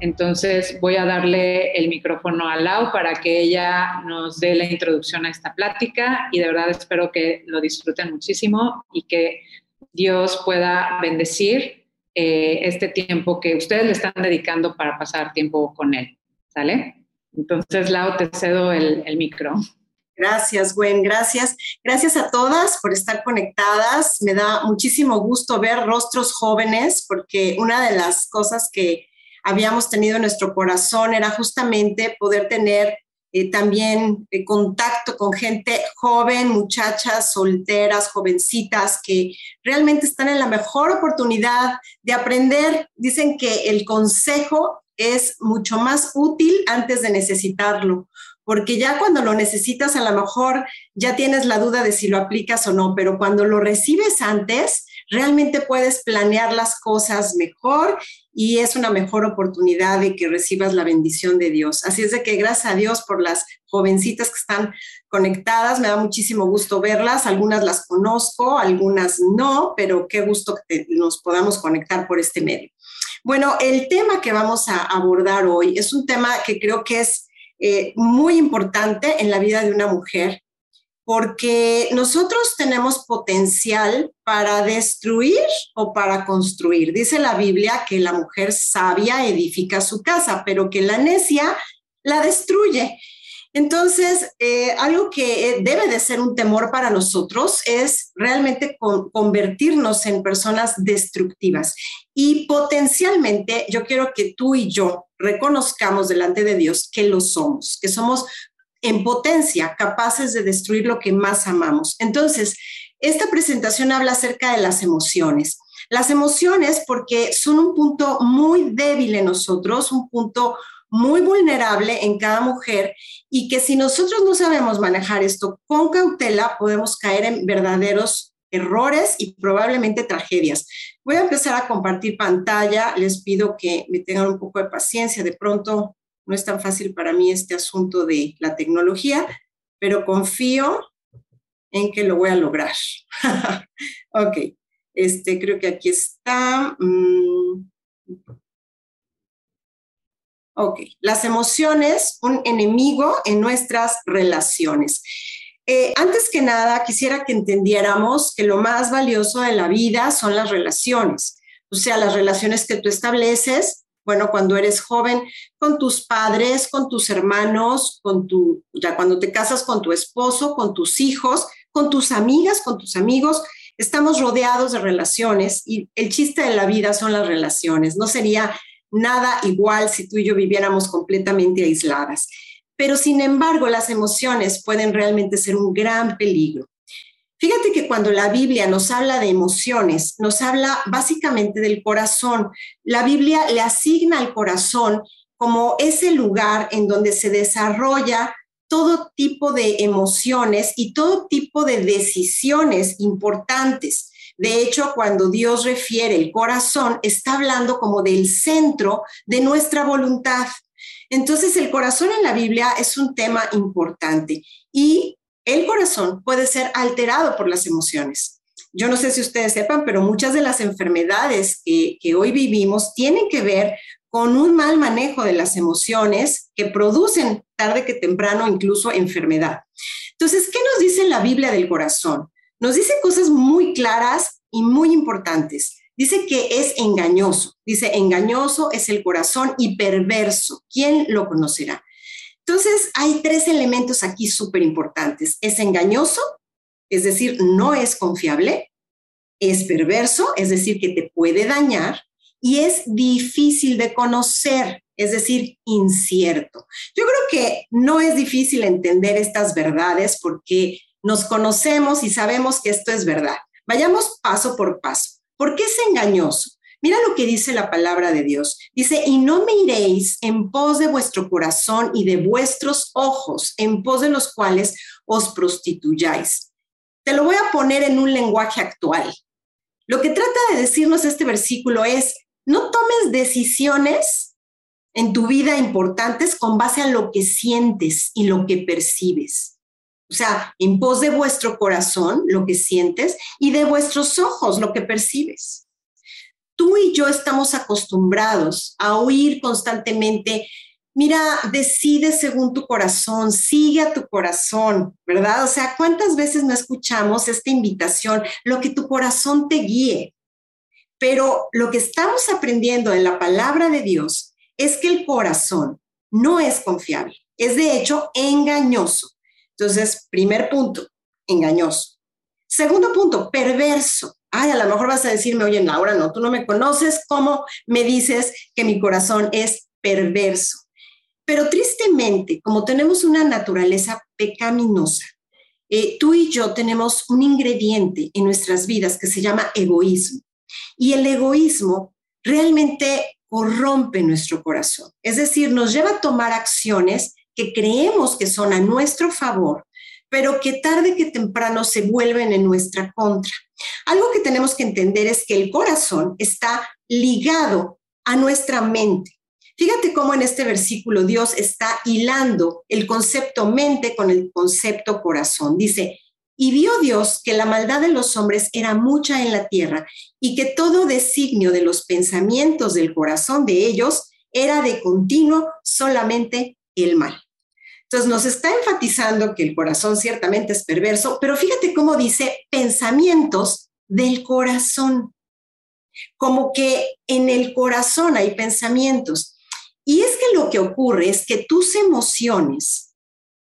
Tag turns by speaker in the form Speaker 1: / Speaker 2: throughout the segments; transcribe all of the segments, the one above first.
Speaker 1: Entonces voy a darle el micrófono a Lau para que ella nos dé la introducción a esta plática y de verdad espero que lo disfruten muchísimo y que Dios pueda bendecir eh, este tiempo que ustedes le están dedicando para pasar tiempo con Él. ¿Sale? Entonces, Lau, te cedo el, el micro.
Speaker 2: Gracias, Gwen, gracias. Gracias a todas por estar conectadas. Me da muchísimo gusto ver rostros jóvenes porque una de las cosas que habíamos tenido en nuestro corazón era justamente poder tener eh, también eh, contacto con gente joven, muchachas solteras, jovencitas, que realmente están en la mejor oportunidad de aprender. Dicen que el consejo es mucho más útil antes de necesitarlo, porque ya cuando lo necesitas a lo mejor ya tienes la duda de si lo aplicas o no, pero cuando lo recibes antes, realmente puedes planear las cosas mejor y es una mejor oportunidad de que recibas la bendición de Dios. Así es de que gracias a Dios por las jovencitas que están conectadas, me da muchísimo gusto verlas, algunas las conozco, algunas no, pero qué gusto que nos podamos conectar por este medio. Bueno, el tema que vamos a abordar hoy es un tema que creo que es eh, muy importante en la vida de una mujer porque nosotros tenemos potencial para destruir o para construir. Dice la Biblia que la mujer sabia edifica su casa, pero que la necia la destruye. Entonces, eh, algo que debe de ser un temor para nosotros es realmente convertirnos en personas destructivas. Y potencialmente yo quiero que tú y yo reconozcamos delante de Dios que lo somos, que somos en potencia, capaces de destruir lo que más amamos. Entonces, esta presentación habla acerca de las emociones. Las emociones porque son un punto muy débil en nosotros, un punto muy vulnerable en cada mujer y que si nosotros no sabemos manejar esto con cautela, podemos caer en verdaderos errores y probablemente tragedias. Voy a empezar a compartir pantalla, les pido que me tengan un poco de paciencia, de pronto no es tan fácil para mí este asunto de la tecnología, pero confío en que lo voy a lograr. ok, este, creo que aquí está. Mm. Ok, las emociones, un enemigo en nuestras relaciones. Eh, antes que nada, quisiera que entendiéramos que lo más valioso de la vida son las relaciones, o sea, las relaciones que tú estableces bueno, cuando eres joven, con tus padres, con tus hermanos, con tu, ya cuando te casas con tu esposo, con tus hijos, con tus amigas, con tus amigos, estamos rodeados de relaciones y el chiste de la vida son las relaciones. No sería nada igual si tú y yo viviéramos completamente aisladas. Pero sin embargo, las emociones pueden realmente ser un gran peligro. Fíjate que cuando la Biblia nos habla de emociones, nos habla básicamente del corazón. La Biblia le asigna al corazón como ese lugar en donde se desarrolla todo tipo de emociones y todo tipo de decisiones importantes. De hecho, cuando Dios refiere el corazón, está hablando como del centro de nuestra voluntad. Entonces, el corazón en la Biblia es un tema importante y el corazón puede ser alterado por las emociones. Yo no sé si ustedes sepan, pero muchas de las enfermedades que, hoy vivimos tienen que ver con un mal manejo de las emociones que producen tarde que temprano incluso enfermedad. Entonces, ¿qué nos dice la Biblia del corazón? Nos dice cosas muy claras y muy importantes. Dice que es engañoso. Dice, engañoso es el corazón y perverso. ¿Quién lo conocerá? Entonces, hay tres elementos aquí súper importantes. Es engañoso, es decir, no es confiable, es perverso, es decir, que te puede dañar, y es difícil de conocer, es decir, incierto. Yo creo que no es difícil entender estas verdades porque nos conocemos y sabemos que esto es verdad. Vayamos paso por paso. ¿Por qué es engañoso? Mira lo que dice la palabra de Dios. Dice, y no miréis en pos de vuestro corazón y de vuestros ojos, en pos de los cuales os prostituyáis. Te lo voy a poner en un lenguaje actual. Lo que trata de decirnos este versículo es, no tomes decisiones en tu vida importantes con base a lo que sientes y lo que percibes. O sea, en pos de vuestro corazón, lo que sientes, y de vuestros ojos, lo que percibes. Tú y yo estamos acostumbrados a oír constantemente, mira, decide según tu corazón, sigue a tu corazón, ¿verdad? O sea, ¿cuántas veces no escuchamos esta invitación, lo que tu corazón te guíe? Pero lo que estamos aprendiendo en la palabra de Dios es que el corazón no es confiable, es de hecho engañoso. Entonces, primer punto, engañoso. Segundo punto, perverso. Ay, a lo mejor vas a decirme, oye, Laura, no, tú no me conoces, ¿cómo me dices que mi corazón es perverso? Pero tristemente, como tenemos una naturaleza pecaminosa, eh, tú y yo tenemos un ingrediente en nuestras vidas que se llama egoísmo. Y el egoísmo realmente corrompe nuestro corazón. Es decir, nos lleva a tomar acciones que creemos que son a nuestro favor, pero que tarde que temprano se vuelven en nuestra contra. Algo que tenemos que entender es que el corazón está ligado a nuestra mente. Fíjate cómo en este versículo Dios está hilando el concepto mente con el concepto corazón. Dice, y vio Dios que la maldad de los hombres era mucha en la tierra y que todo designio de los pensamientos del corazón de ellos era de continuo solamente el mal. Entonces nos está enfatizando que el corazón ciertamente es perverso, pero fíjate cómo dice pensamientos del corazón, como que en el corazón hay pensamientos. Y es que lo que ocurre es que tus emociones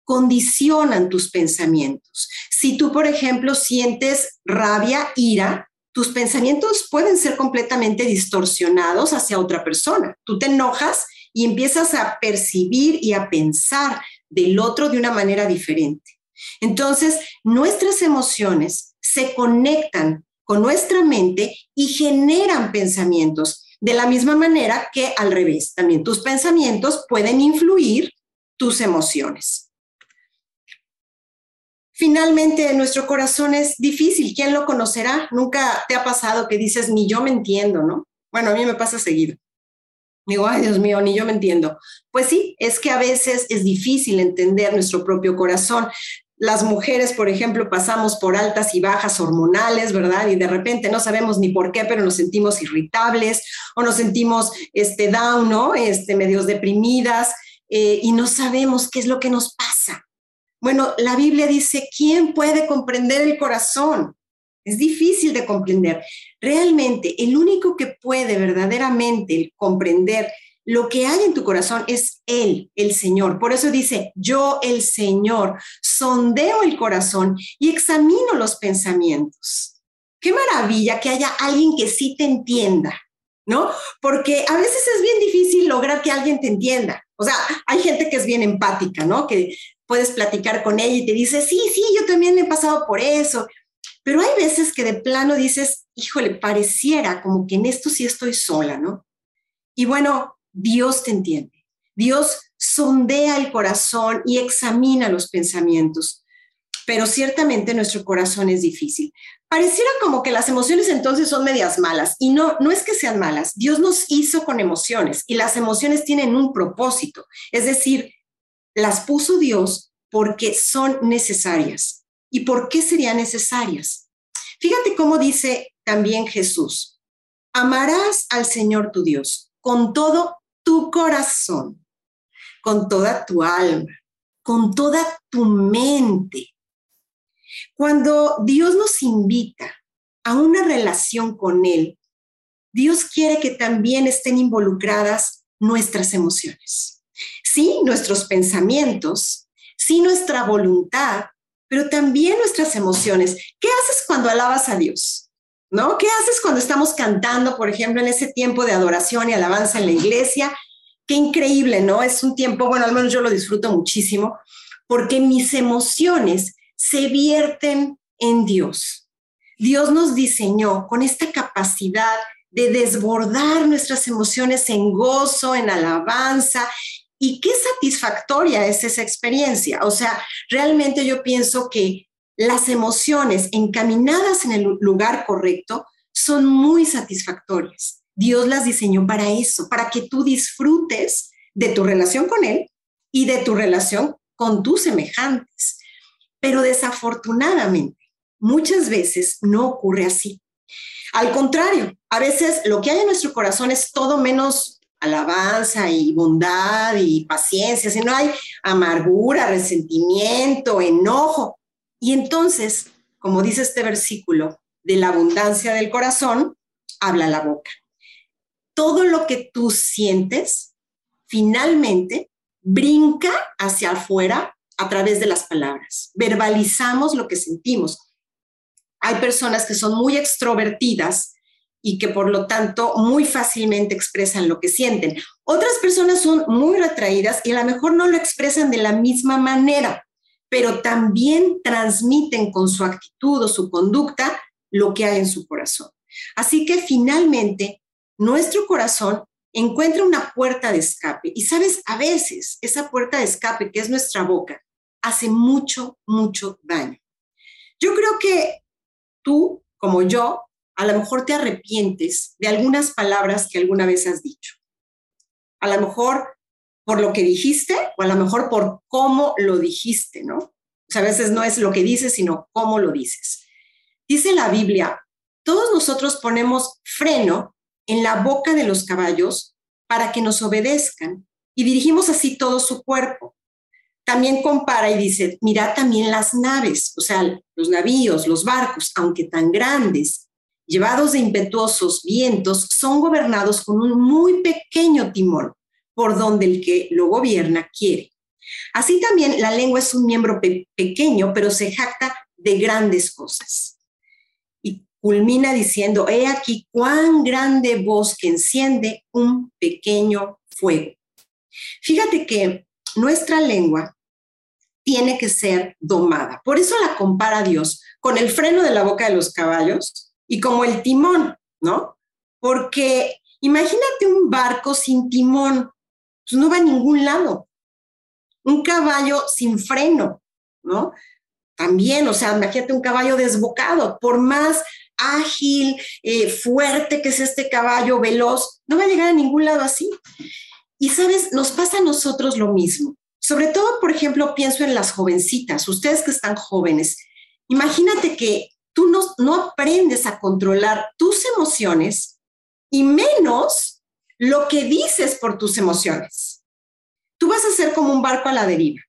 Speaker 2: condicionan tus pensamientos. Si tú, por ejemplo, sientes rabia, ira, tus pensamientos pueden ser completamente distorsionados hacia otra persona. Tú te enojas y empiezas a percibir y a pensar del otro de una manera diferente. Entonces, nuestras emociones se conectan con nuestra mente y generan pensamientos, de la misma manera que al revés, también tus pensamientos pueden influir tus emociones. Finalmente, nuestro corazón es difícil. ¿Quién lo conocerá? Nunca te ha pasado que dices, ni yo me entiendo, ¿no? Bueno, a mí me pasa seguido. Digo, ay Dios mío, ni yo me entiendo. Pues sí, es que a veces es difícil entender nuestro propio corazón. Las mujeres, por ejemplo, pasamos por altas y bajas hormonales, ¿verdad? Y de repente no sabemos ni por qué, pero nos sentimos irritables o nos sentimos este, down, ¿no? Este, medios deprimidas eh, y no sabemos qué es lo que nos pasa. Bueno, la Biblia dice, ¿quién puede comprender el corazón? Es difícil de comprender. Realmente, el único que puede verdaderamente comprender lo que hay en tu corazón es Él, el Señor. Por eso dice, yo, el Señor, sondeo el corazón y examino los pensamientos. Qué maravilla que haya alguien que sí te entienda, ¿no? Porque a veces es bien difícil lograr que alguien te entienda. O sea, hay gente que es bien empática, ¿no? Que puedes platicar con ella y te dice, sí, sí, yo también he pasado por eso. Pero hay veces que de plano dices, híjole, pareciera como que en esto sí estoy sola, ¿no? Y bueno, Dios te entiende. Dios sondea el corazón y examina los pensamientos. Pero ciertamente nuestro corazón es difícil. Pareciera como que las emociones entonces son medias malas. Y no, no es que sean malas. Dios nos hizo con emociones y las emociones tienen un propósito. Es decir, las puso Dios porque son necesarias. ¿Y por qué serían necesarias? Fíjate cómo dice también Jesús, amarás al Señor tu Dios con todo tu corazón, con toda tu alma, con toda tu mente. Cuando Dios nos invita a una relación con Él, Dios quiere que también estén involucradas nuestras emociones sí nuestros pensamientos, sí nuestra voluntad, pero también nuestras emociones. ¿Qué haces cuando alabas a Dios? ¿No? ¿Qué haces cuando estamos cantando, por ejemplo, en ese tiempo de adoración y alabanza en la iglesia? Qué increíble, ¿no? Es un tiempo, bueno, al menos yo lo disfruto muchísimo, porque mis emociones se vierten en Dios. Dios nos diseñó con esta capacidad de desbordar nuestras emociones en gozo, en alabanza, y qué satisfactoria es esa experiencia. O sea, realmente yo pienso que las emociones encaminadas en el lugar correcto son muy satisfactorias. Dios las diseñó para eso, para que tú disfrutes de tu relación con Él y de tu relación con tus semejantes. Pero desafortunadamente, muchas veces no ocurre así. Al contrario, a veces lo que hay en nuestro corazón es todo menos alabanza y bondad y paciencia, si no hay amargura, resentimiento, enojo. Y entonces, como dice este versículo, de la abundancia del corazón, habla la boca. Todo lo que tú sientes, finalmente, brinca hacia afuera a través de las palabras. Verbalizamos lo que sentimos. Hay personas que son muy extrovertidas y que por lo tanto muy fácilmente expresan lo que sienten. Otras personas son muy retraídas y a lo mejor no lo expresan de la misma manera, pero también transmiten con su actitud o su conducta lo que hay en su corazón. Así que finalmente nuestro corazón encuentra una puerta de escape y sabes, a veces esa puerta de escape que es nuestra boca hace mucho, mucho daño. Yo creo que tú, como yo, a lo mejor te arrepientes de algunas palabras que alguna vez has dicho. A lo mejor por lo que dijiste o a lo mejor por cómo lo dijiste, ¿no? O sea, a veces no es lo que dices, sino cómo lo dices. Dice la Biblia, todos nosotros ponemos freno en la boca de los caballos para que nos obedezcan y dirigimos así todo su cuerpo. También compara y dice, mira también las naves, o sea, los navíos, los barcos, aunque tan grandes llevados de impetuosos vientos, son gobernados con un muy pequeño timón, por donde el que lo gobierna quiere. Así también la lengua es un miembro pequeño, pero se jacta de grandes cosas. Y culmina diciendo, he aquí cuán grande voz que enciende un pequeño fuego. Fíjate que nuestra lengua tiene que ser domada. Por eso la compara Dios con el freno de la boca de los caballos y como el timón, ¿no? Porque imagínate un barco sin timón, pues no va a ningún lado. Un caballo sin freno, ¿no? También, o sea, imagínate un caballo desbocado, por más ágil, eh, fuerte que es este caballo, veloz, no va a llegar a ningún lado así. Y sabes, nos pasa a nosotros lo mismo. Sobre todo, por ejemplo, pienso en las jovencitas, ustedes que están jóvenes. Imagínate que tú no, aprendes a controlar tus emociones y menos lo que dices por tus emociones. Tú vas a ser como un barco a la deriva,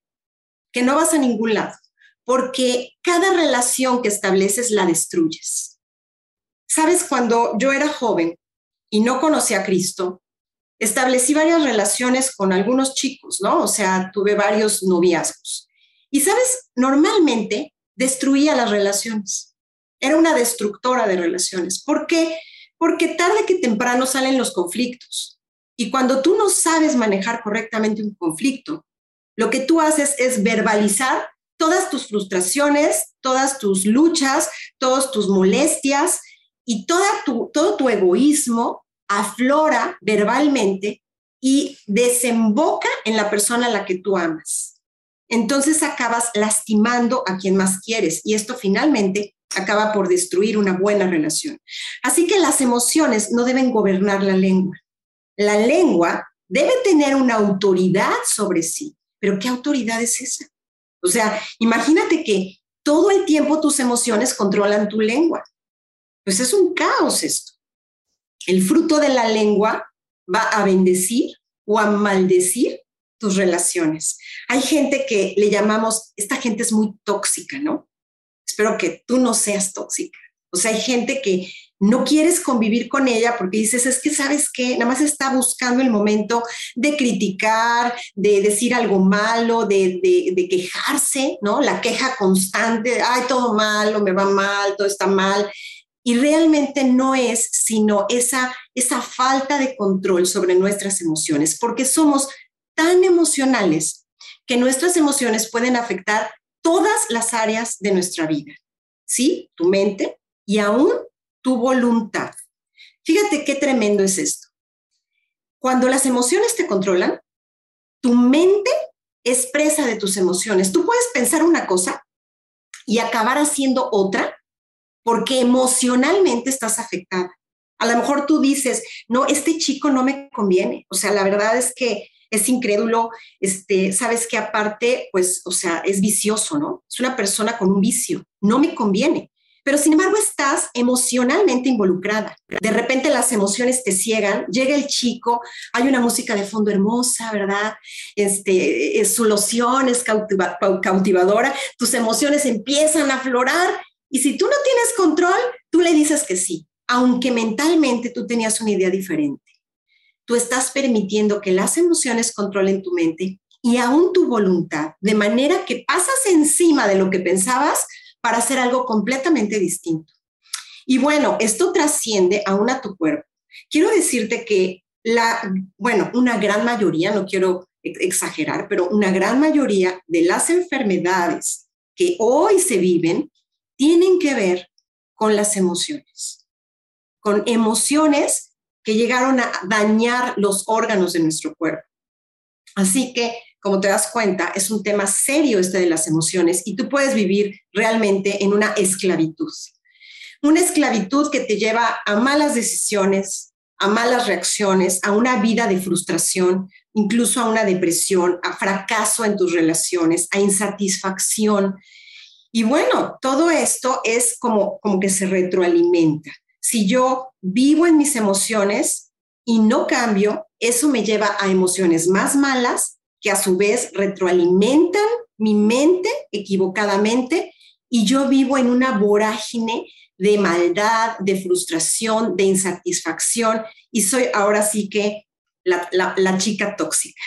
Speaker 2: que no vas a ningún lado, porque cada relación que estableces la destruyes. Sabes, cuando yo era joven y no conocía a Cristo, establecí varias relaciones con algunos chicos, ¿no? O sea, tuve varios noviazgos. Y sabes, normalmente destruía las relaciones era una destructora de relaciones. ¿Por qué? Porque tarde que temprano salen los conflictos. Y cuando tú no sabes manejar correctamente un conflicto, lo que tú haces es verbalizar todas tus frustraciones, todas tus luchas, todas tus molestias y toda tu, todo tu egoísmo aflora verbalmente y desemboca en la persona a la que tú amas. Entonces acabas lastimando a quien más quieres y esto finalmente acaba por destruir una buena relación. Así que las emociones no deben gobernar la lengua. La lengua debe tener una autoridad sobre sí, pero ¿qué autoridad es esa? O sea, imagínate que todo el tiempo tus emociones controlan tu lengua. Pues es un caos esto. El fruto de la lengua va a bendecir o a maldecir tus relaciones. Hay gente que le llamamos, esta gente es muy tóxica, ¿no? Espero que tú no seas tóxica. O sea, hay gente que no quieres convivir con ella porque dices, es que sabes que nada más está buscando el momento de criticar, de decir algo malo, de, de, quejarse, ¿no? La queja constante, ay, todo malo, me va mal, todo está mal. Y realmente no es sino esa, esa falta de control sobre nuestras emociones, porque somos tan emocionales que nuestras emociones pueden afectar todas las áreas de nuestra vida, ¿sí? Tu mente y aún tu voluntad. Fíjate qué tremendo es esto. Cuando las emociones te controlan, tu mente es presa de tus emociones. Tú puedes pensar una cosa y acabar haciendo otra porque emocionalmente estás afectada. A lo mejor tú dices, no, este chico no me conviene. O sea, la verdad es que es incrédulo, este, sabes que aparte, pues, o sea, es vicioso, ¿no? Es una persona con un vicio, no me conviene. Pero sin embargo estás emocionalmente involucrada. De repente las emociones te ciegan, llega el chico, hay una música de fondo hermosa, ¿verdad? Este, su loción es cautivadora, tus emociones empiezan a aflorar y si tú no tienes control, tú le dices que sí, aunque mentalmente tú tenías una idea diferente. Tú estás permitiendo que las emociones controlen tu mente y aún tu voluntad, de manera que pasas encima de lo que pensabas para hacer algo completamente distinto. Y bueno, esto trasciende aún a tu cuerpo. Quiero decirte que la, bueno, una gran mayoría, no quiero exagerar, pero una gran mayoría de las enfermedades que hoy se viven tienen que ver con las emociones, con emociones que llegaron a dañar los órganos de nuestro cuerpo. Así que como te das cuenta, es un tema serio este de las emociones y tú puedes vivir realmente en una esclavitud. Una esclavitud que te lleva a malas decisiones, a malas reacciones, a una vida de frustración, incluso a una depresión, a fracaso en tus relaciones, a insatisfacción. Y bueno, todo esto es como, como que se retroalimenta. Si yo vivo en mis emociones y no cambio, eso me lleva a emociones más malas que a su vez retroalimentan mi mente equivocadamente y yo vivo en una vorágine de maldad, de frustración, de insatisfacción y soy ahora sí que la, chica tóxica.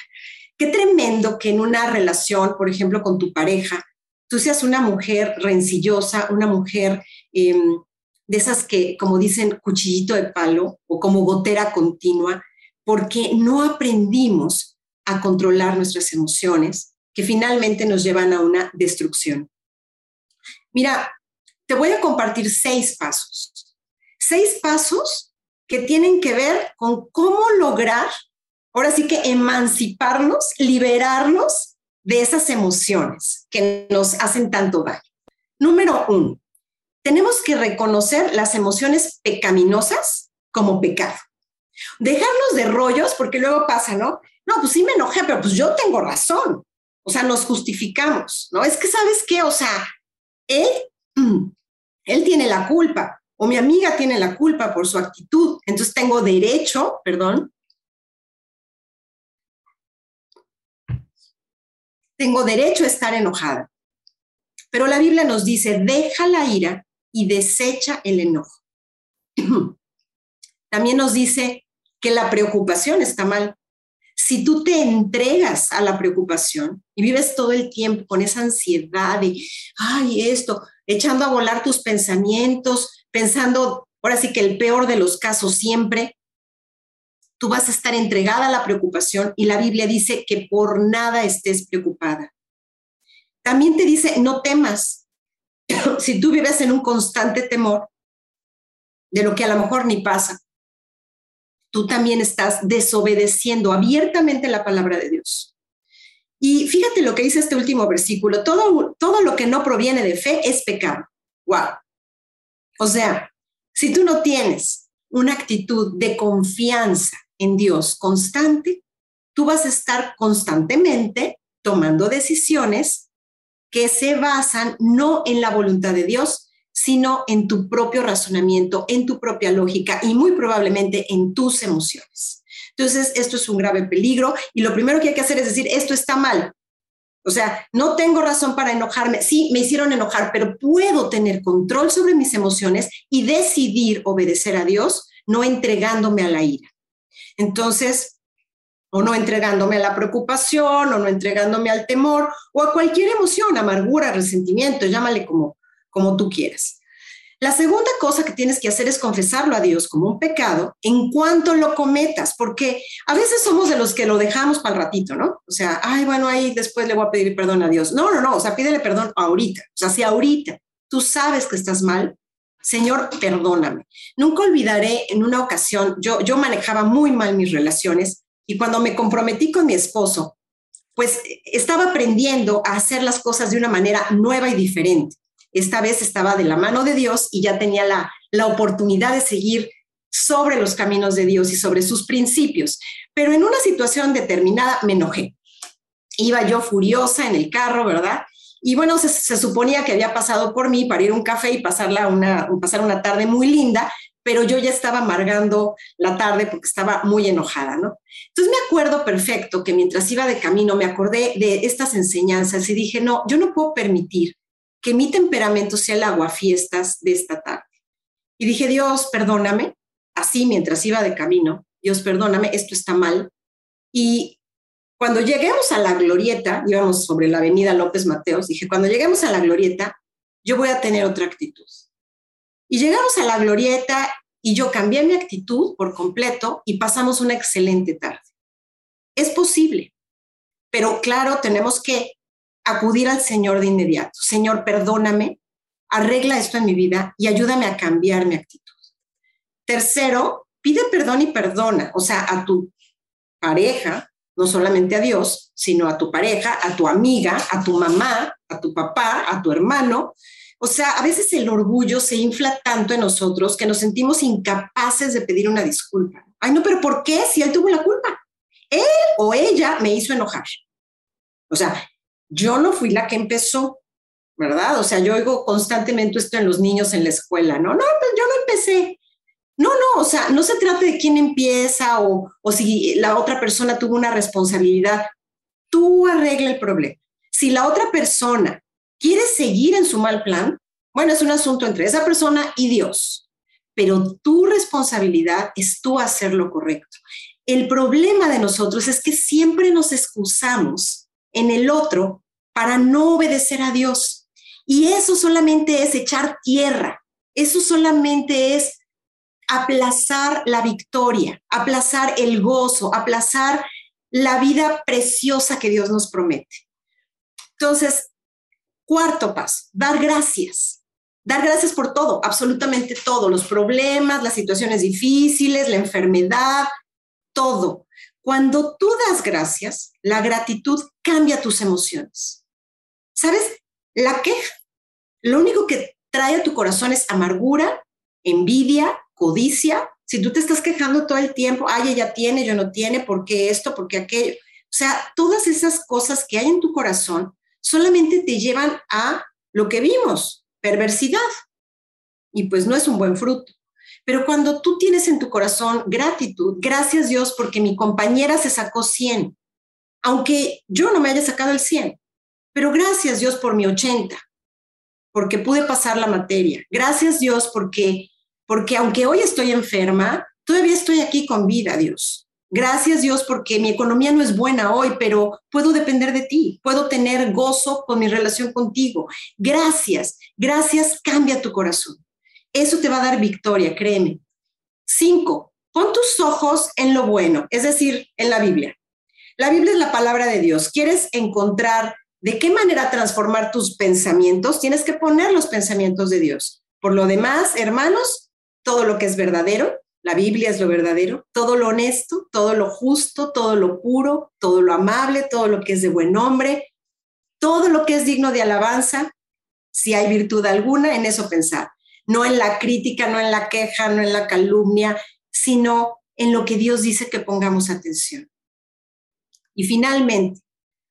Speaker 2: Qué tremendo que en una relación, por ejemplo, con tu pareja, tú seas una mujer rencillosa, una mujer em, de esas que, como dicen, cuchillito de palo o como gotera continua, porque no aprendimos a controlar nuestras emociones que finalmente nos llevan a una destrucción. Mira, te voy a compartir seis pasos. Seis pasos que tienen que ver con cómo lograr, ahora sí que emanciparnos, liberarnos de esas emociones que nos hacen tanto daño. Número uno, tenemos que reconocer las emociones pecaminosas como pecado. Dejarnos de rollos, porque luego pasa, ¿no? No, pues sí me enojé, pero pues yo tengo razón. O sea, nos justificamos, ¿no? Es que, ¿sabes qué? O sea, él, él tiene la culpa o mi amiga tiene la culpa por su actitud. Entonces tengo derecho, perdón, tengo derecho a estar enojada. Pero la Biblia nos dice, deja la ira y desecha el enojo. También nos dice que la preocupación está mal. Si tú te entregas a la preocupación y vives todo el tiempo con esa ansiedad de, ay, esto, echando a volar tus pensamientos, pensando, ahora sí que el peor de los casos siempre, tú vas a estar entregada a la preocupación y la Biblia dice que por nada estés preocupada. También te dice, no temas. si tú vives en un constante temor de lo que a lo mejor ni pasa, tú también estás desobedeciendo abiertamente la palabra de Dios. Y fíjate lo que dice este último versículo, todo, todo lo que no proviene de fe es pecado. Wow. O sea, si tú no tienes una actitud de confianza en Dios constante, tú vas a estar constantemente tomando decisiones que se basan no en la voluntad de Dios, sino en tu propio razonamiento, en tu propia lógica y muy probablemente en tus emociones. Entonces, esto es un grave peligro y lo primero que hay que hacer es decir, esto está mal. O sea, no tengo razón para enojarme. Sí, me hicieron enojar, pero puedo tener control sobre mis emociones y decidir obedecer a Dios, no entregándome a la ira. Entonces, o no entregándome a la preocupación, o no entregándome al temor, o a cualquier emoción, amargura, resentimiento, llámale como, como tú quieras. La segunda cosa que tienes que hacer es confesarlo a Dios como un pecado en cuanto lo cometas, porque a veces somos de los que lo dejamos para el ratito, ¿no? O sea, ay, bueno, ahí después le voy a pedir perdón a Dios. No, no, no, o sea, pídele perdón ahorita. O sea, si ahorita tú sabes que estás mal, Señor, perdóname. Nunca olvidaré en una ocasión, yo, yo manejaba muy mal mis relaciones y cuando me comprometí con mi esposo, pues estaba aprendiendo a hacer las cosas de una manera nueva y diferente esta vez estaba de la mano de Dios y ya tenía la, la oportunidad de seguir sobre los caminos de Dios y sobre sus principios. Pero en una situación determinada me enojé. Iba yo furiosa en el carro, ¿verdad? Y bueno, se, suponía que había pasado por mí para ir a un café y pasarla una, pasar una tarde muy linda, pero yo ya estaba amargando la tarde porque estaba muy enojada, ¿no? Entonces me acuerdo perfecto que mientras iba de camino me acordé de estas enseñanzas y dije, no, yo no puedo permitir que mi temperamento sea el aguafiestas de esta tarde. Y dije, Dios, perdóname, así mientras iba de camino, Dios, perdóname, esto está mal. Y cuando lleguemos a la glorieta, íbamos sobre la avenida López Mateos, dije, cuando lleguemos a la glorieta, yo voy a tener otra actitud. Y llegamos a la glorieta y yo cambié mi actitud por completo y pasamos una excelente tarde. Es posible, pero claro, tenemos que acudir al Señor de inmediato. Señor, perdóname, arregla esto en mi vida y ayúdame a cambiar mi actitud. Tercero, pide perdón y perdona, o sea, a tu pareja, no solamente a Dios, sino a tu pareja, a tu amiga, a tu mamá, a tu papá, a tu hermano, o sea, a veces el orgullo se infla tanto en nosotros que nos sentimos incapaces de pedir una disculpa. Ay, no, pero ¿por qué si él tuvo la culpa? Él o ella me hizo enojar. O sea, yo no fui la que empezó, ¿verdad? O sea, yo oigo constantemente esto en los niños en la escuela, ¿no? No, pues yo no empecé. No, no, o sea, no se trata de quién empieza o, o si la otra persona tuvo una responsabilidad. Tú arregla el problema. Si la otra persona quieres seguir en su mal plan, bueno, es un asunto entre esa persona y Dios, pero tu responsabilidad es tú hacer lo correcto. El problema de nosotros es que siempre nos excusamos en el otro para no obedecer a Dios. Y eso solamente es echar tierra, eso solamente es aplazar la victoria, aplazar el gozo, aplazar la vida preciosa que Dios nos promete. Entonces, Cuarto paso, dar gracias. Dar gracias por todo, absolutamente todo, los problemas, las situaciones difíciles, la enfermedad, todo. Cuando tú das gracias, la gratitud cambia tus emociones. ¿Sabes? La queja, lo único que trae a tu corazón es amargura, envidia, codicia. Si tú te estás quejando todo el tiempo, ay, ella tiene, yo no tiene, ¿por qué esto? ¿Por qué aquello? O sea, todas esas cosas que hay en tu corazón solamente te llevan a lo que vimos, perversidad. Y pues no es un buen fruto. Pero cuando tú tienes en tu corazón gratitud, gracias Dios porque mi compañera se sacó 100, aunque yo no me haya sacado el 100, pero gracias Dios por mi 80, porque pude pasar la materia. Gracias Dios porque, porque aunque hoy estoy enferma, todavía estoy aquí con vida, Dios. Gracias Dios porque mi economía no es buena hoy, pero puedo depender de ti, puedo tener gozo con mi relación contigo. Gracias, gracias, cambia tu corazón. Eso te va a dar victoria, créeme. Cinco, pon tus ojos en lo bueno, es decir, en la Biblia. La Biblia es la palabra de Dios. ¿Quieres encontrar de qué manera transformar tus pensamientos? Tienes que poner los pensamientos de Dios. Por lo demás, hermanos, todo lo que es verdadero, la Biblia es lo verdadero, todo lo honesto, todo lo justo, todo lo puro, todo lo amable, todo lo que es de buen nombre, todo lo que es digno de alabanza, si hay virtud alguna, en eso pensar. No en la crítica, no en la queja, no en la calumnia, sino en lo que Dios dice que pongamos atención. Y finalmente,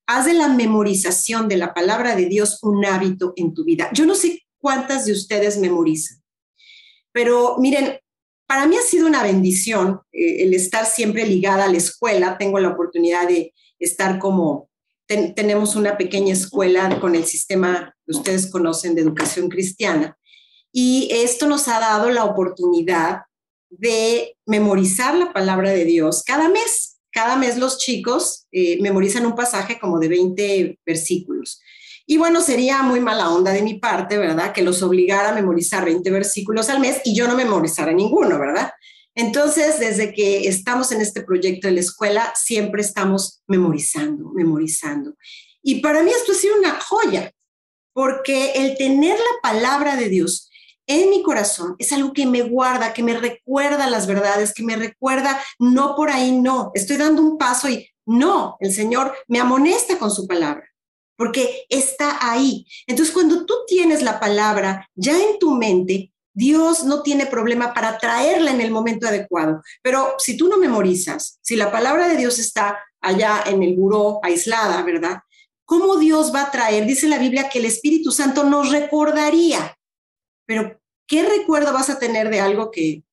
Speaker 2: haz de la memorización de la palabra de Dios un hábito en tu vida. Yo no sé cuántas de ustedes memorizan, pero miren, para mí ha sido una bendición eh, el estar siempre ligada a la escuela. Tengo la oportunidad de estar como, tenemos una pequeña escuela con el sistema que ustedes conocen de educación cristiana. Y esto nos ha dado la oportunidad de memorizar la palabra de Dios cada mes. Cada mes los chicos eh, memorizan un pasaje como de 20 versículos. Y bueno, sería muy mala onda de mi parte, ¿verdad? Que los obligara a memorizar 20 versículos al mes y yo no memorizara ninguno, ¿verdad? Entonces, desde que estamos en este proyecto de la escuela, siempre estamos memorizando, memorizando. Y para mí esto ha sido una joya, porque el tener la palabra de Dios en mi corazón es algo que me guarda, que me recuerda las verdades, que me recuerda, no por ahí, no, estoy dando un paso y no, el Señor me amonesta con su palabra porque está ahí. Entonces, cuando tú tienes la palabra ya en tu mente, Dios no tiene problema para traerla en el momento adecuado. Pero si tú no memorizas, si la palabra de Dios está allá en el buró, aislada, ¿verdad? ¿Cómo Dios va a traer? Dice la Biblia que el Espíritu Santo nos recordaría. Pero, ¿qué recuerdo vas a tener de algo que,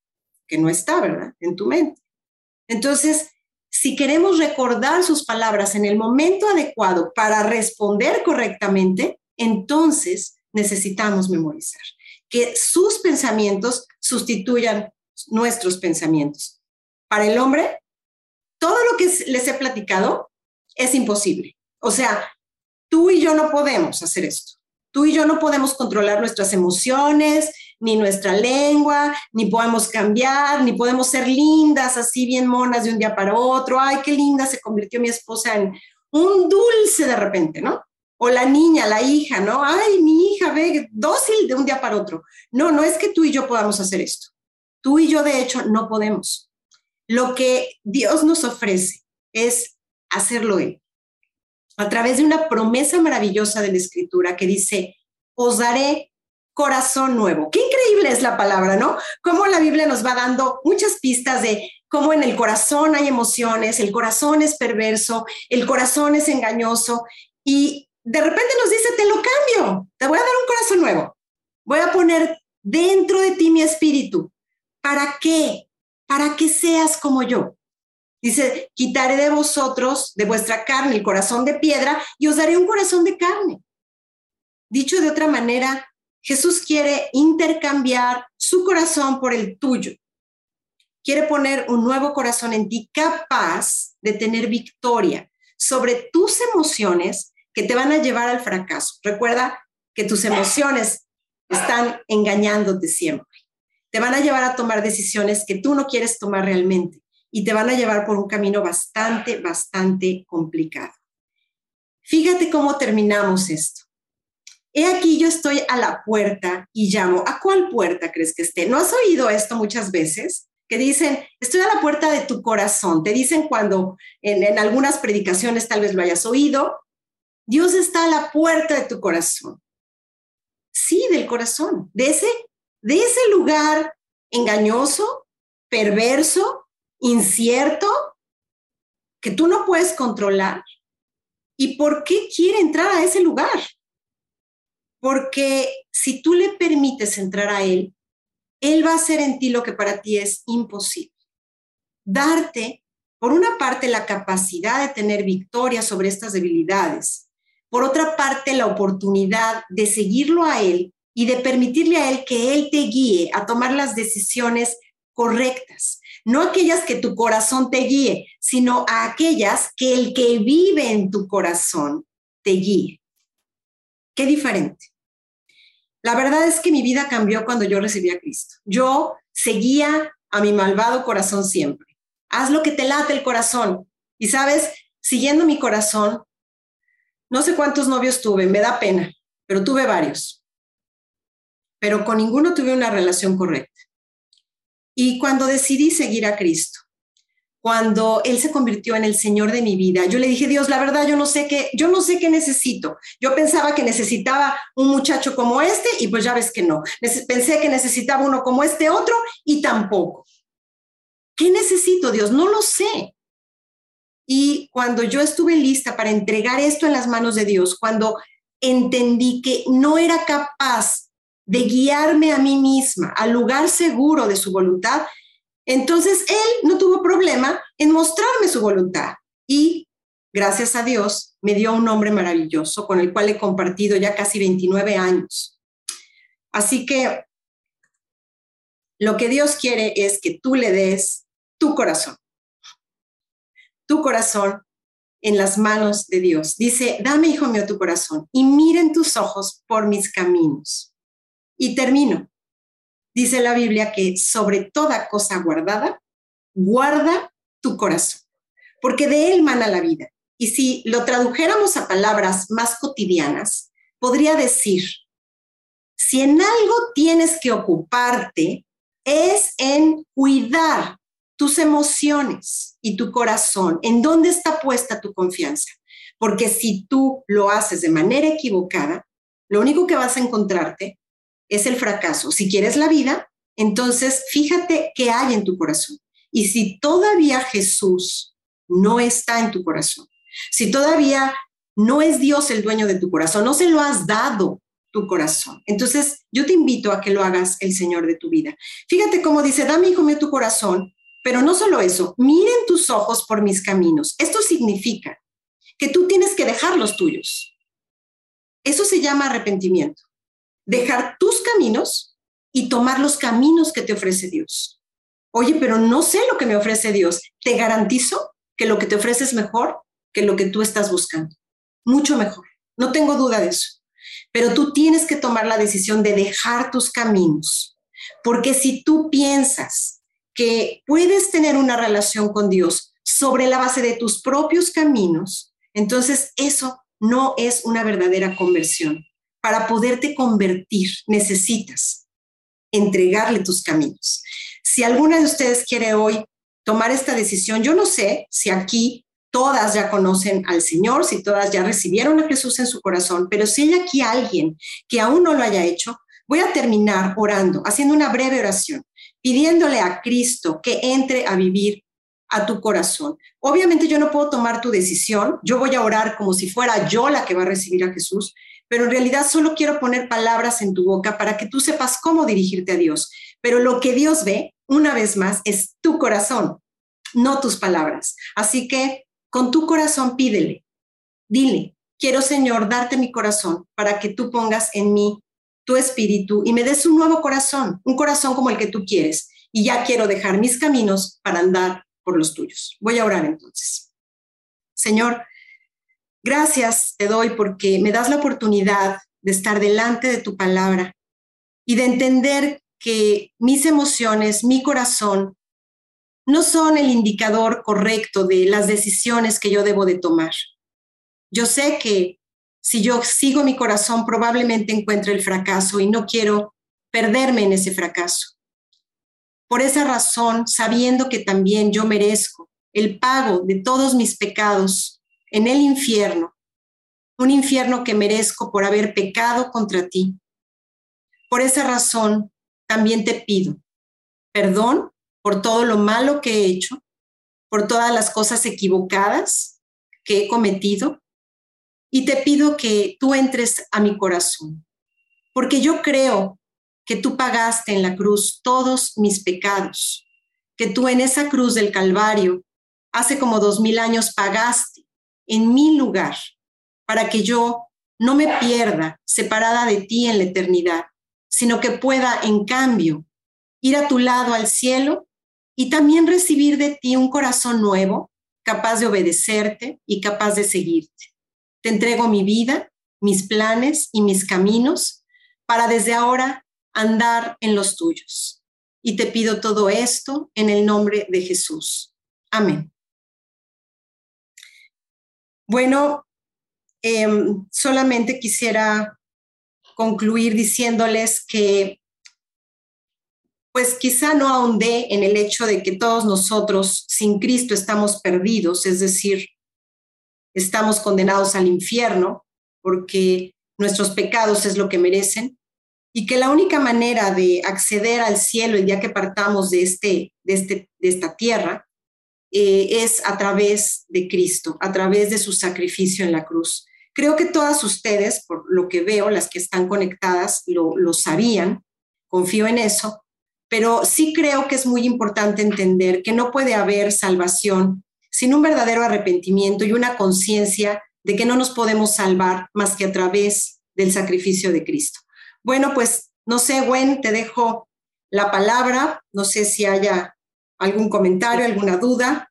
Speaker 2: que no está, ¿verdad? En tu mente. Entonces, si queremos recordar sus palabras en el momento adecuado para responder correctamente, entonces necesitamos memorizar. Que sus pensamientos sustituyan nuestros pensamientos. Para el hombre, todo lo que les he platicado es imposible. O sea, tú y yo no podemos hacer esto. Tú y yo no podemos controlar nuestras emociones, ni nuestra lengua, ni podemos cambiar, ni podemos ser lindas, así bien monas de un día para otro. Ay, qué linda se convirtió mi esposa en un dulce de repente, ¿no? O la niña, la hija, ¿no? Ay, mi hija, ve, dócil de un día para otro. No, no es que tú y yo podamos hacer esto. Tú y yo, de hecho, no podemos. Lo que Dios nos ofrece es hacerlo Él. A través de una promesa maravillosa de la Escritura que dice, os daré corazón nuevo. Qué increíble es la palabra, ¿no? Cómo la Biblia nos va dando muchas pistas de cómo en el corazón hay emociones, el corazón es perverso, el corazón es engañoso y de repente nos dice, te lo cambio, te voy a dar un corazón nuevo, voy a poner dentro de ti mi espíritu. ¿Para qué? Para que seas como yo. Dice, quitaré de vosotros, de vuestra carne, el corazón de piedra y os daré un corazón de carne. Dicho de otra manera, Jesús quiere intercambiar su corazón por el tuyo. Quiere poner un nuevo corazón en ti capaz de tener victoria sobre tus emociones que te van a llevar al fracaso. Recuerda que tus emociones están engañándote siempre. Te van a llevar a tomar decisiones que tú no quieres tomar realmente y te van a llevar por un camino bastante, bastante complicado. Fíjate cómo terminamos esto. He aquí yo estoy a la puerta y llamo. ¿A cuál puerta crees que esté? ¿No has oído esto muchas veces? Que dicen, estoy a la puerta de tu corazón. Te dicen cuando en, en algunas predicaciones tal vez lo hayas oído. Dios está a la puerta de tu corazón. Sí, del corazón, de ese, de ese lugar engañoso, perverso, incierto, que tú no puedes controlar. ¿Y por qué quiere entrar a ese lugar? Porque si tú le permites entrar a Él, Él va a hacer en ti lo que para ti es imposible. Darte, por una parte, la capacidad de tener victoria sobre estas debilidades, por otra parte, la oportunidad de seguirlo a Él y de permitirle a Él que Él te guíe a tomar las decisiones correctas, no aquellas que tu corazón te guíe, sino a aquellas que el que vive en tu corazón te guíe. Qué diferente. La verdad es que mi vida cambió cuando yo recibí a Cristo. Yo seguía a mi malvado corazón siempre. Haz lo que te late el corazón. Y sabes, siguiendo mi corazón, no sé cuántos novios tuve, me da pena, pero tuve varios. Pero con ninguno tuve una relación correcta. Y cuando decidí seguir a Cristo, cuando él se convirtió en el Señor de mi vida, yo le dije, Dios, la verdad, yo no sé qué, yo no sé qué necesito. Yo pensaba que necesitaba un muchacho como este y pues ya ves que no. Pensé que necesitaba uno como este otro y tampoco. ¿Qué necesito, Dios? No lo sé. Y cuando yo estuve lista para entregar esto en las manos de Dios, cuando entendí que no era capaz de guiarme a mí misma al lugar seguro de su voluntad, entonces, él no tuvo problema en mostrarme su voluntad y, gracias a Dios, me dio un nombre maravilloso con el cual he compartido ya casi 29 años. Así que lo que Dios quiere es que tú le des tu corazón, tu corazón en las manos de Dios. Dice, dame, hijo mío, tu corazón y miren tus ojos por mis caminos. Y termino dice la Biblia que sobre toda cosa guardada, guarda tu corazón, porque de él mana la vida. Y si lo tradujéramos a palabras más cotidianas, podría decir, si en algo tienes que ocuparte, es en cuidar tus emociones y tu corazón, en dónde está puesta tu confianza. Porque si tú lo haces de manera equivocada, lo único que vas a encontrarte es el fracaso. Si quieres la vida, entonces fíjate qué hay en tu corazón. Y si todavía Jesús no está en tu corazón, si todavía no es Dios el dueño de tu corazón, no se lo has dado tu corazón. Entonces, yo te invito a que lo hagas el Señor de tu vida. Fíjate cómo dice, dame, hijo mío, tu corazón, pero no solo eso, miren tus ojos por mis caminos. Esto significa que tú tienes que dejar los tuyos. Eso se llama arrepentimiento. Dejar tus caminos y tomar los caminos que te ofrece Dios. Oye, pero no sé lo que me ofrece Dios. Te garantizo que lo que te ofrece es mejor que lo que tú estás buscando. Mucho mejor. No tengo duda de eso. Pero tú tienes que tomar la decisión de dejar tus caminos. Porque si tú piensas que puedes tener una relación con Dios sobre la base de tus propios caminos, entonces eso no es una verdadera conversión. Para poderte convertir necesitas entregarle tus caminos. Si alguna de ustedes quiere hoy tomar esta decisión, yo no sé si aquí todas ya conocen al Señor, si todas ya recibieron a Jesús en su corazón, pero si hay aquí alguien que aún no lo haya hecho, voy a terminar orando, haciendo una breve oración, pidiéndole a Cristo que entre a vivir a tu corazón. Obviamente yo no puedo tomar tu decisión, yo voy a orar como si fuera yo la que va a recibir a Jesús, pero en realidad solo quiero poner palabras en tu boca para que tú sepas cómo dirigirte a Dios. Pero lo que Dios ve, una vez más, es tu corazón, no tus palabras. Así que con tu corazón pídele, dile, quiero Señor darte mi corazón para que tú pongas en mí tu espíritu y me des un nuevo corazón, un corazón como el que tú quieres. Y ya quiero dejar mis caminos para andar por los tuyos. Voy a orar entonces. Señor, gracias te doy porque me das la oportunidad de estar delante de tu palabra y de entender que mis emociones, mi corazón, no son el indicador correcto de las decisiones que yo debo de tomar. Yo sé que si yo sigo mi corazón probablemente encuentre el fracaso y no quiero perderme en ese fracaso. Por esa razón, sabiendo que también yo merezco el pago de todos mis pecados en el infierno, un infierno que merezco por haber pecado contra ti. Por esa razón, también te pido perdón por todo lo malo que he hecho, por todas las cosas equivocadas que he cometido, y te pido que tú entres a mi corazón, porque yo creo que tú pagaste en la cruz todos mis pecados, que tú en esa cruz del Calvario, hace como dos mil años, pagaste en mi lugar para que yo no me pierda separada de ti en la eternidad, sino que pueda, en cambio, ir a tu lado al cielo y también recibir de ti un corazón nuevo, capaz de obedecerte y capaz de seguirte. Te entrego mi vida, mis planes y mis caminos para desde ahora andar en los tuyos. Y te pido todo esto en el nombre de Jesús. Amén. Bueno, em, solamente quisiera concluir diciéndoles que, pues quizá no ahondé en el hecho de que todos nosotros sin Cristo estamos perdidos, es decir, estamos condenados al infierno porque nuestros pecados es lo que merecen, y que la única manera de acceder al cielo el día que partamos de, este, de, este, de esta tierra eh, es a través de Cristo, a través de su sacrificio en la cruz. Creo que todas ustedes, por lo que veo, las que están conectadas, lo, lo sabían, confío en eso, pero sí creo que es muy importante entender que no puede haber salvación sin un verdadero arrepentimiento y una conciencia de que no nos podemos salvar más que a través del sacrificio de Cristo. Bueno, pues no sé, Gwen, te dejo la palabra. No sé si haya algún comentario, alguna duda.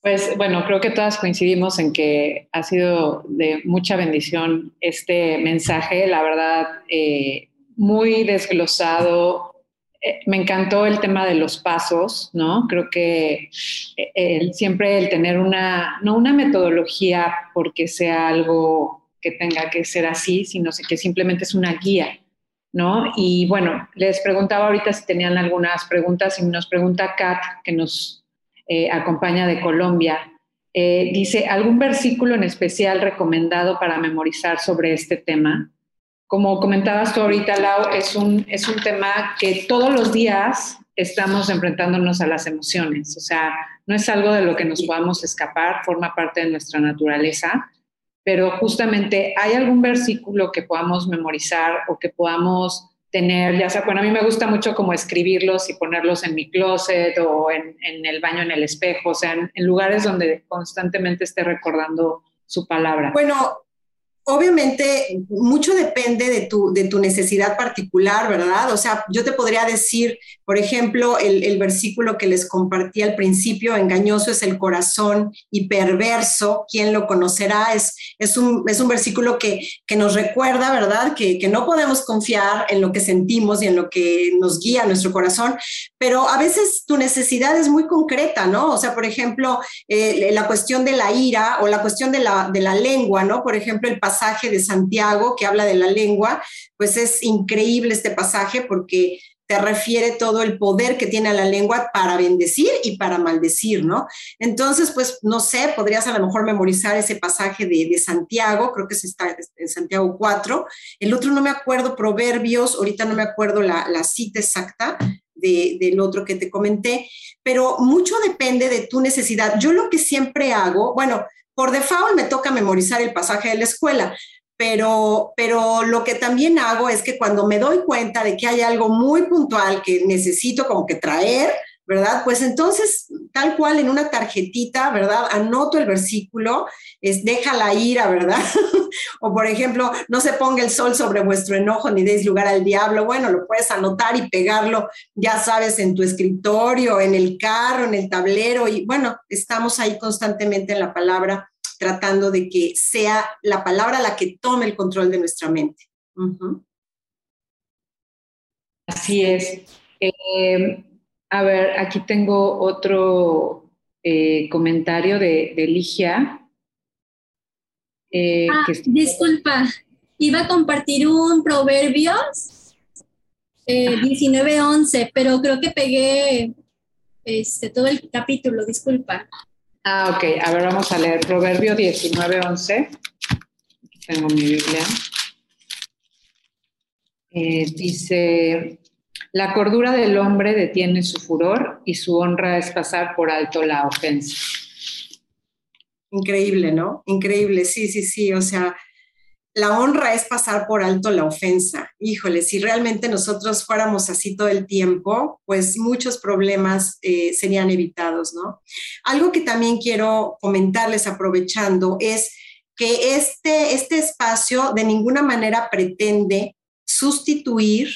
Speaker 1: Pues bueno, creo que todas coincidimos en que ha sido de mucha bendición este mensaje, la verdad, eh, muy desglosado. Eh, me encantó el tema de los pasos, ¿no? Creo que eh, siempre el tener una, no una metodología porque sea algo que tenga que ser así, sino que simplemente es una guía, ¿no? Y bueno, les preguntaba ahorita si tenían algunas preguntas y nos pregunta Kat, que nos eh, acompaña de Colombia. Eh, dice, ¿algún versículo en especial recomendado para memorizar sobre este tema? como comentabas tú ahorita, Lau, es un, es un tema que todos los días estamos enfrentándonos a las emociones. O sea, no es algo de lo que nos podamos escapar, forma parte de nuestra naturaleza, pero justamente hay algún versículo que podamos memorizar o que podamos tener, ya sea, bueno, a mí me gusta mucho como escribirlos y ponerlos en mi closet o en, el baño en el espejo, o sea, en lugares donde constantemente esté recordando su palabra.
Speaker 2: Bueno, obviamente mucho depende de tu, de tu necesidad particular, ¿verdad? O sea, yo te podría decir, por ejemplo, el, versículo que les compartí al principio, engañoso es el corazón y perverso, ¿quién lo conocerá? Es, es, un, es un versículo que, nos recuerda, ¿verdad? Que, no podemos confiar en lo que sentimos y en lo que nos guía nuestro corazón, pero a veces tu necesidad es muy concreta, ¿no? O sea, por ejemplo, eh, la cuestión de la ira o la cuestión de la, de la lengua, ¿no? Por ejemplo, el pasaje de Santiago que habla de la lengua, pues es increíble este pasaje porque te refiere todo el poder que tiene la lengua para bendecir y para maldecir, ¿no? Entonces, pues, no sé, podrías a lo mejor memorizar ese pasaje de, Santiago, creo que es está en Santiago 4. El otro no me acuerdo, Proverbios, ahorita no me acuerdo la, cita exacta del otro que te comenté, pero mucho depende de tu necesidad. Yo lo que siempre hago, bueno, por default me toca memorizar el pasaje de la escuela, pero, pero lo que también hago es que cuando me doy cuenta de que hay algo muy puntual que necesito como que traer, ¿verdad? Pues entonces, tal cual en una tarjetita, ¿verdad? Anoto el versículo, es deja la ira, ¿verdad? o por ejemplo, no se ponga el sol sobre vuestro enojo ni deis lugar al diablo. Bueno, lo puedes anotar y pegarlo, ya sabes, en tu escritorio, en el carro, en el tablero y bueno, estamos ahí constantemente en la palabra tratando de que sea la palabra la que tome el control de nuestra mente.
Speaker 1: Así es. Eh, a ver, aquí tengo otro eh, comentario de, Ligia.
Speaker 3: Eh, ah, disculpa, iba a compartir un Proverbios 19.11, pero creo que pegué este, todo el capítulo, disculpa.
Speaker 1: Ah, ok. A ver, vamos a leer Proverbio 19, 11. Tengo mi Biblia. Eh, dice, la cordura del hombre detiene su furor y su honra es pasar por alto la ofensa.
Speaker 2: Increíble, ¿no? Increíble, sí, sí, sí. O sea, la honra es pasar por alto la ofensa. Híjole, si realmente nosotros fuéramos así todo el tiempo, pues muchos problemas eh, serían evitados, ¿no? Algo que también quiero comentarles aprovechando es que este, este espacio de ninguna manera pretende sustituir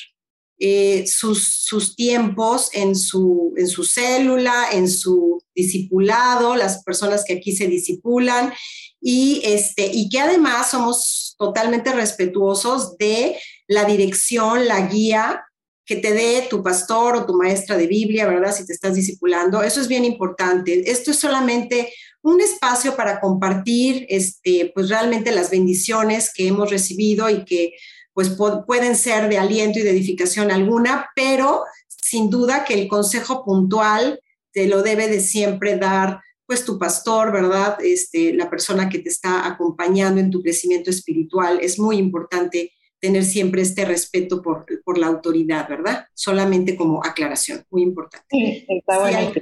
Speaker 2: eh, sus, sus, tiempos en su, en su célula, en su discipulado, las personas que aquí se disipulan, y, este, y que además somos totalmente respetuosos de la dirección, la guía que te dé tu pastor o tu maestra de Biblia, ¿verdad? Si te estás discipulando, eso es bien importante. Esto es solamente un espacio para compartir, este, pues realmente las bendiciones que hemos recibido y que pues pueden ser de aliento y de edificación alguna, pero sin duda que el consejo puntual te lo debe de siempre dar pues tu pastor, ¿verdad? Este, la persona que te está acompañando en tu crecimiento espiritual. Es muy importante tener siempre este respeto por, la autoridad, ¿verdad? Solamente como aclaración, muy importante.
Speaker 1: Sí, está bueno.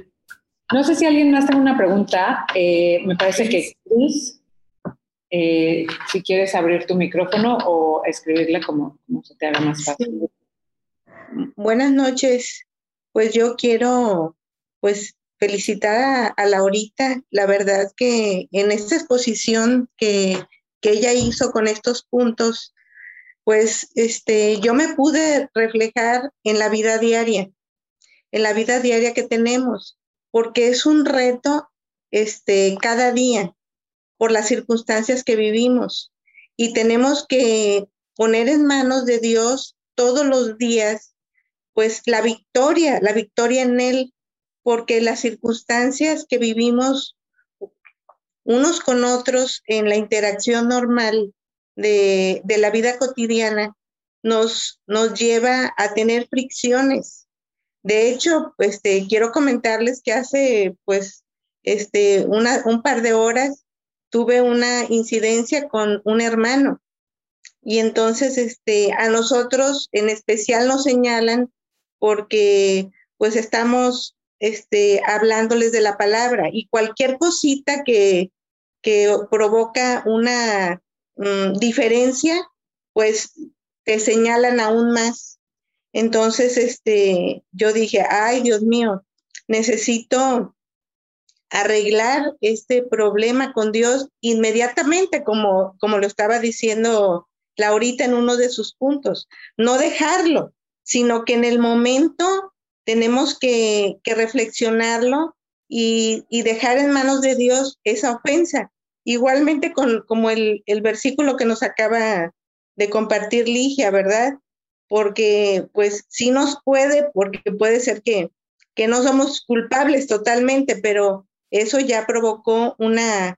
Speaker 1: No sé si alguien más tiene una pregunta. Eh, me parece que Cruz, eh, si quieres abrir tu micrófono o escribirle como, se te haga más fácil.
Speaker 4: Buenas noches. Pues yo quiero pues felicitar a, Laurita, la verdad que en esta exposición que, ella hizo con estos puntos, pues este, yo me pude reflejar en la vida diaria, en la vida diaria que tenemos, porque es un reto este, cada día por las circunstancias que vivimos y tenemos que poner en manos de Dios todos los días, pues la victoria, la victoria en Él, porque las circunstancias que vivimos unos con otros en la interacción normal de, la vida cotidiana nos, nos lleva a tener fricciones. De hecho, pues te quiero comentarles que hace pues este una, un par de horas tuve una incidencia con un hermano y entonces este, a nosotros en especial nos señalan porque pues estamos este, hablándoles de la palabra y cualquier cosita que, que provoca una mm, diferencia, pues te señalan aún más. Entonces, este, yo dije, ay, Dios mío, necesito arreglar este problema con Dios inmediatamente, como, como lo estaba diciendo Laurita en uno de sus puntos. No dejarlo, sino que en el momento tenemos que, reflexionarlo y, dejar en manos de Dios esa ofensa. Igualmente con como el, el versículo que nos acaba de compartir Ligia, ¿verdad? Porque pues sí nos puede, porque puede ser que, que no somos culpables totalmente, pero eso ya provocó una,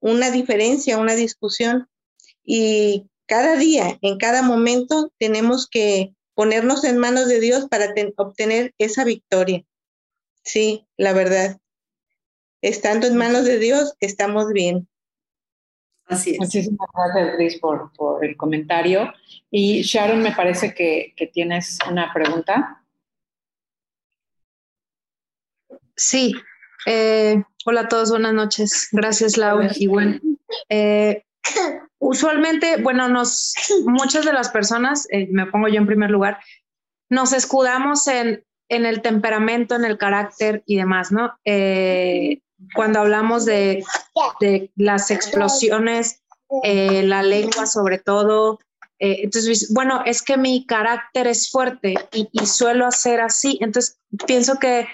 Speaker 4: una diferencia, una discusión. Y cada día, en cada momento, tenemos que ponernos en manos de Dios para obtener esa victoria. Sí, la verdad. Estando en manos de Dios, estamos bien.
Speaker 1: Así es. Muchísimas gracias, Liz, por, por, el comentario. Y Sharon, me parece que, que tienes una pregunta.
Speaker 5: Sí, eh, hola a todos, buenas noches. Gracias, Lau. Y bueno, eh, usualmente, bueno, nos, muchas de las personas, eh, me pongo yo en primer lugar, nos escudamos en, en, el temperamento, en el carácter y demás, ¿no? cuando hablamos de, de las explosiones, la lengua sobre todo, entonces, bueno, es que mi carácter es fuerte y, y, suelo hacer así. Entonces, pienso que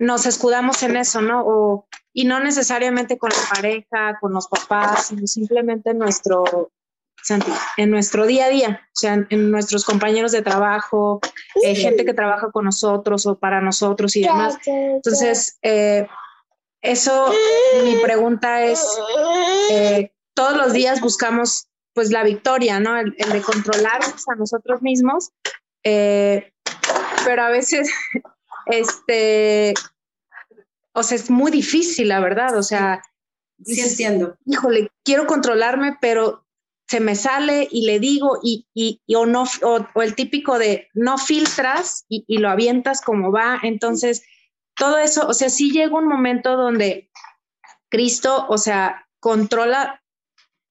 Speaker 5: nos escudamos en eso, ¿no? O, y no necesariamente con la pareja, con los papás, sino simplemente en nuestro, en nuestro día a día, o sea, en nuestros compañeros de trabajo, eh, gente que trabaja con nosotros o para nosotros y demás. Entonces, eh, eso, mi pregunta es, eh, todos los días buscamos pues la victoria, ¿no? El, el de controlarnos a nosotros mismos, pero a veces este, o sea, es muy difícil, la verdad, o sea,
Speaker 2: sí entiendo.
Speaker 5: Híjole, quiero controlarme, pero se me sale y le digo y, y, o no o, el típico de no filtras y, y, lo avientas como va entonces todo eso o sea sí llega un momento donde Cristo o sea controla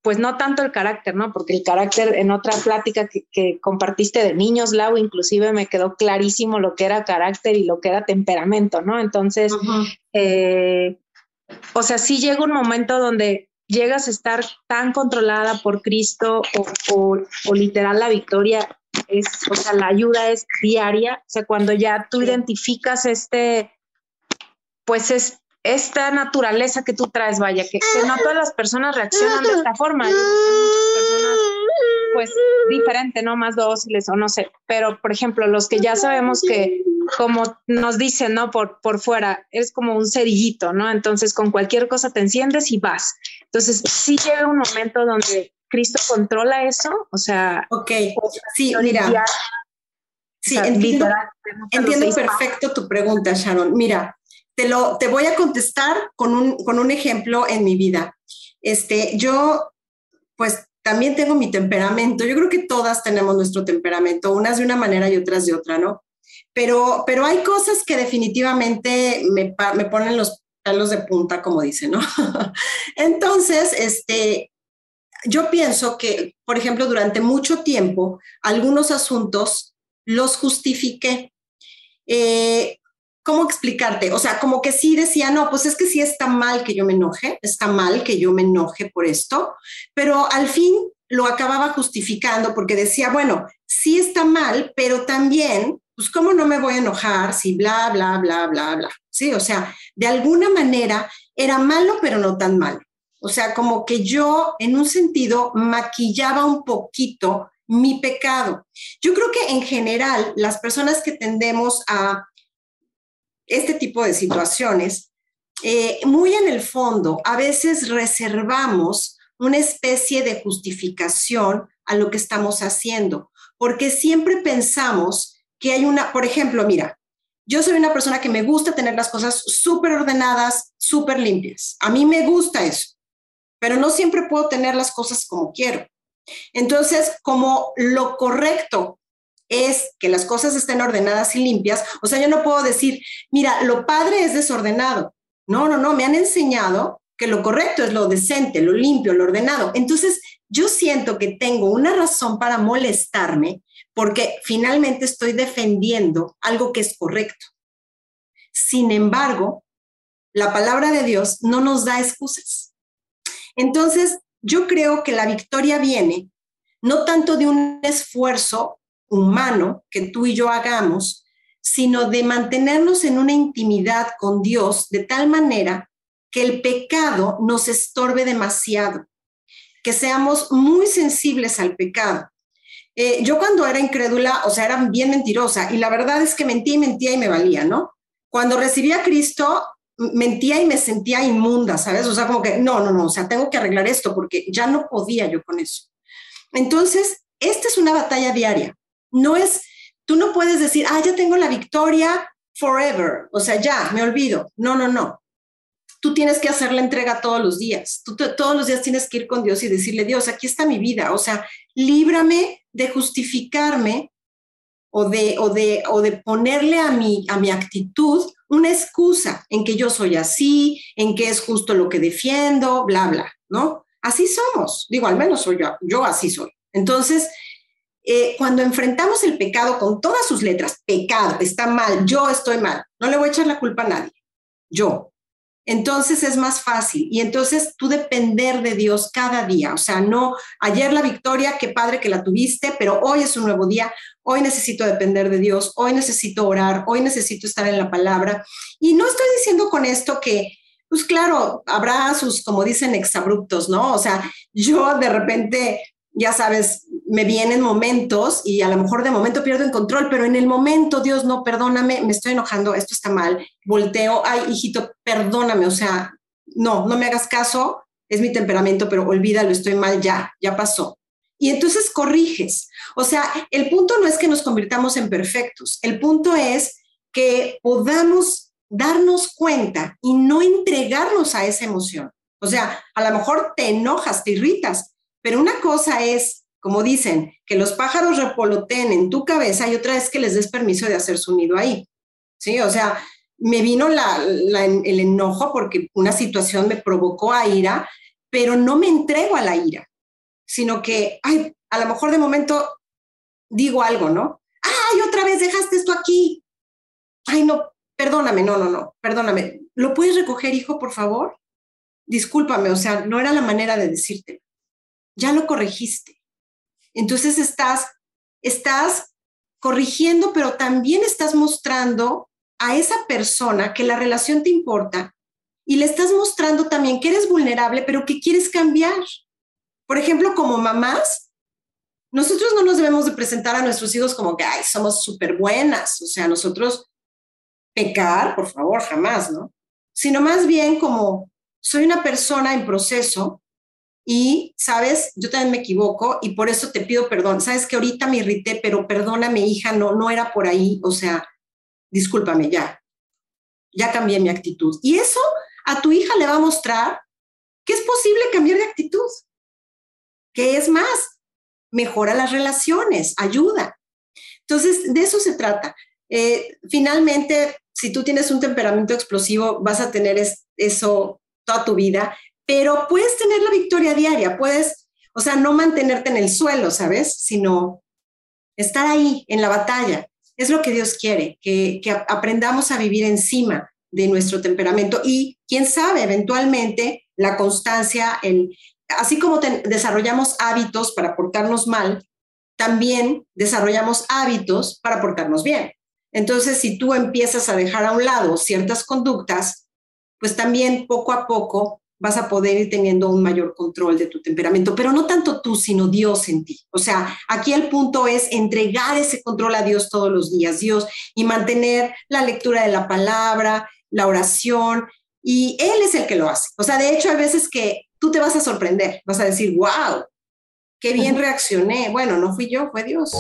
Speaker 5: pues no tanto el carácter, ¿no? Porque el carácter en otra plática que, compartiste de niños, Lau, inclusive me quedó clarísimo lo que era carácter y lo que era temperamento, ¿no? Entonces, eh, o sea, sí llega un momento donde llegas a estar tan controlada por Cristo o, o, literal la victoria es, o sea, la ayuda es diaria, o sea, cuando ya tú identificas este, pues es esta naturaleza que tú traes, vaya, que, no todas las personas reaccionan de esta forma. Hay muchas personas, pues, diferente, ¿no? Más dóciles o no sé. Pero, por ejemplo, los que ya sabemos que, como nos dicen, ¿no? Por, por fuera, es como un cerillito, ¿no? Entonces, con cualquier cosa te enciendes y vas. Entonces, sí llega un momento donde Cristo controla eso, o sea...
Speaker 2: Ok, sí, mira. Sí, entiendo, entiendo perfecto tu pregunta, Sharon. Mira, te, lo, te voy a contestar con un, ejemplo en mi vida. Este, yo, pues también tengo mi temperamento. Yo creo que todas tenemos nuestro temperamento, unas de una manera y otras de otra, ¿no? Pero, pero hay cosas que definitivamente me, me ponen los pelos de punta, como dicen, ¿no? Entonces, este, yo pienso que, por ejemplo, durante mucho tiempo, algunos asuntos los justifiqué. Eh, ¿cómo explicarte? O sea, como que sí decía, no, pues es que sí está mal que yo me enoje, está mal que yo me enoje por esto, pero al fin lo acababa justificando porque decía, bueno, sí está mal, pero también, pues cómo no me voy a enojar si bla, bla, bla, bla, bla. Sí, o sea, de alguna manera era malo, pero no tan malo. O sea, como que yo en un sentido maquillaba un poquito mi pecado. Yo creo que en general las personas que tendemos a este tipo de situaciones, eh, muy en el fondo, a veces reservamos una especie de justificación a lo que estamos haciendo, porque siempre pensamos que hay una, por ejemplo, mira, yo soy una persona que me gusta tener las cosas súper ordenadas, súper limpias. A mí me gusta eso, pero no siempre puedo tener las cosas como quiero. Entonces, como lo correcto es que las cosas estén ordenadas y limpias, o sea, yo no puedo decir, mira, lo padre es desordenado. No, no, no, me han enseñado que lo correcto es lo decente, lo limpio, lo ordenado. Entonces, yo siento que tengo una razón para molestarme porque finalmente estoy defendiendo algo que es correcto. Sin embargo, la palabra de Dios no nos da excusas. Entonces, yo creo que la victoria viene no tanto de un esfuerzo humano que tú y yo hagamos, sino de mantenernos en una intimidad con Dios de tal manera que el pecado nos estorbe demasiado, que seamos muy sensibles al pecado. Eh, yo cuando era incrédula, o sea, era bien mentirosa y la verdad es que mentía y mentía y me valía, ¿no? Cuando recibí a Cristo, mentía y me sentía inmunda, ¿sabes? O sea, como que, no, no, no, o sea, tengo que arreglar esto porque ya no podía yo con eso. Entonces, esta es una batalla diaria. No es, tú no puedes decir, ah, ya tengo la victoria forever, o sea, ya, me olvido. No, no, no. Tú tienes que hacer la entrega todos los días. Tú todos los días tienes que ir con Dios y decirle, Dios, aquí está mi vida. O sea, líbrame de justificarme o de, o de, o de ponerle a mi, a mi actitud una excusa en que yo soy así, en que es justo lo que defiendo, bla, bla, ¿no? Así somos, digo, al menos soy yo, yo así soy. Entonces, eh, cuando enfrentamos el pecado con todas sus letras, pecado, está mal, yo estoy mal, no le voy a echar la culpa a nadie, yo. Entonces es más fácil y entonces tú depender de Dios cada día, o sea, no ayer la victoria, qué padre que la tuviste, pero hoy es un nuevo día, hoy necesito depender de Dios, hoy necesito orar, hoy necesito estar en la palabra. Y no estoy diciendo con esto que, pues claro, habrá sus, como dicen, exabruptos, ¿no? O sea, yo de repente, ya sabes, me vienen momentos y a lo mejor de momento pierdo el control, pero en el momento, Dios, no, perdóname, me estoy enojando, esto está mal, volteo, ay, hijito, perdóname, o sea, no, no me hagas caso, es mi temperamento, pero olvídalo, estoy mal, ya, ya pasó y entonces corriges. O sea, el punto no es que nos convirtamos en perfectos, el punto es que podamos darnos cuenta y no entregarnos a esa emoción. O sea, a lo mejor te enojas, te irritas, pero una cosa es, como dicen, que los pájaros repoloteen en tu cabeza y otra es que les des permiso de hacer su nido ahí. Sí, o sea, me vino el enojo porque una situación me provocó a ira, pero no me entrego a la ira sino que, ay, a lo mejor de momento digo algo, ¿no? Ay, otra vez dejaste esto aquí. Ay, no, perdóname, no, no, no, perdóname. ¿Lo puedes recoger, hijo, por favor? Discúlpame, o sea, no era la manera de decirte. Ya lo corregiste. Entonces estás, estás corrigiendo, pero también estás mostrando a esa persona que la relación te importa y le estás mostrando también que eres vulnerable, pero que quieres cambiar. Por ejemplo, como mamás, nosotros no nos debemos de presentar a nuestros hijos como que, ay, somos súper buenas, o sea, nosotros pecar, por favor, jamás, ¿no? Sino más bien como, soy una persona en proceso y, sabes, yo también me equivoco y por eso te pido perdón. Sabes que ahorita me irrité, pero perdóname, hija, no, no era por ahí, o sea, discúlpame, ya, ya cambié mi actitud. Y eso a tu hija le va a mostrar que es posible cambiar de actitud. ¿Qué es más? Mejora las relaciones, ayuda. Entonces, de eso se trata. Eh, finalmente, si tú tienes un temperamento explosivo, vas a tener eso toda tu vida, pero puedes tener la victoria diaria, puedes, o sea, no mantenerte en el suelo, ¿sabes? Sino estar ahí en la batalla. Es lo que Dios quiere, que, aprendamos a vivir encima de nuestro temperamento y, quién sabe, eventualmente la constancia, el, así como desarrollamos hábitos para portarnos mal, también desarrollamos hábitos para portarnos bien. Entonces, si tú empiezas a dejar a un lado ciertas conductas, pues también poco a poco vas a poder ir teniendo un mayor control de tu temperamento, pero no tanto tú, sino Dios en ti. O sea, aquí el punto es entregar ese control a Dios todos los días, Dios, y mantener la lectura de la palabra, la oración, y Él es el que lo hace. O sea, de hecho, hay veces que tú te vas a sorprender, vas a decir, wow, qué bien reaccioné. Bueno, no fui yo, fue Dios.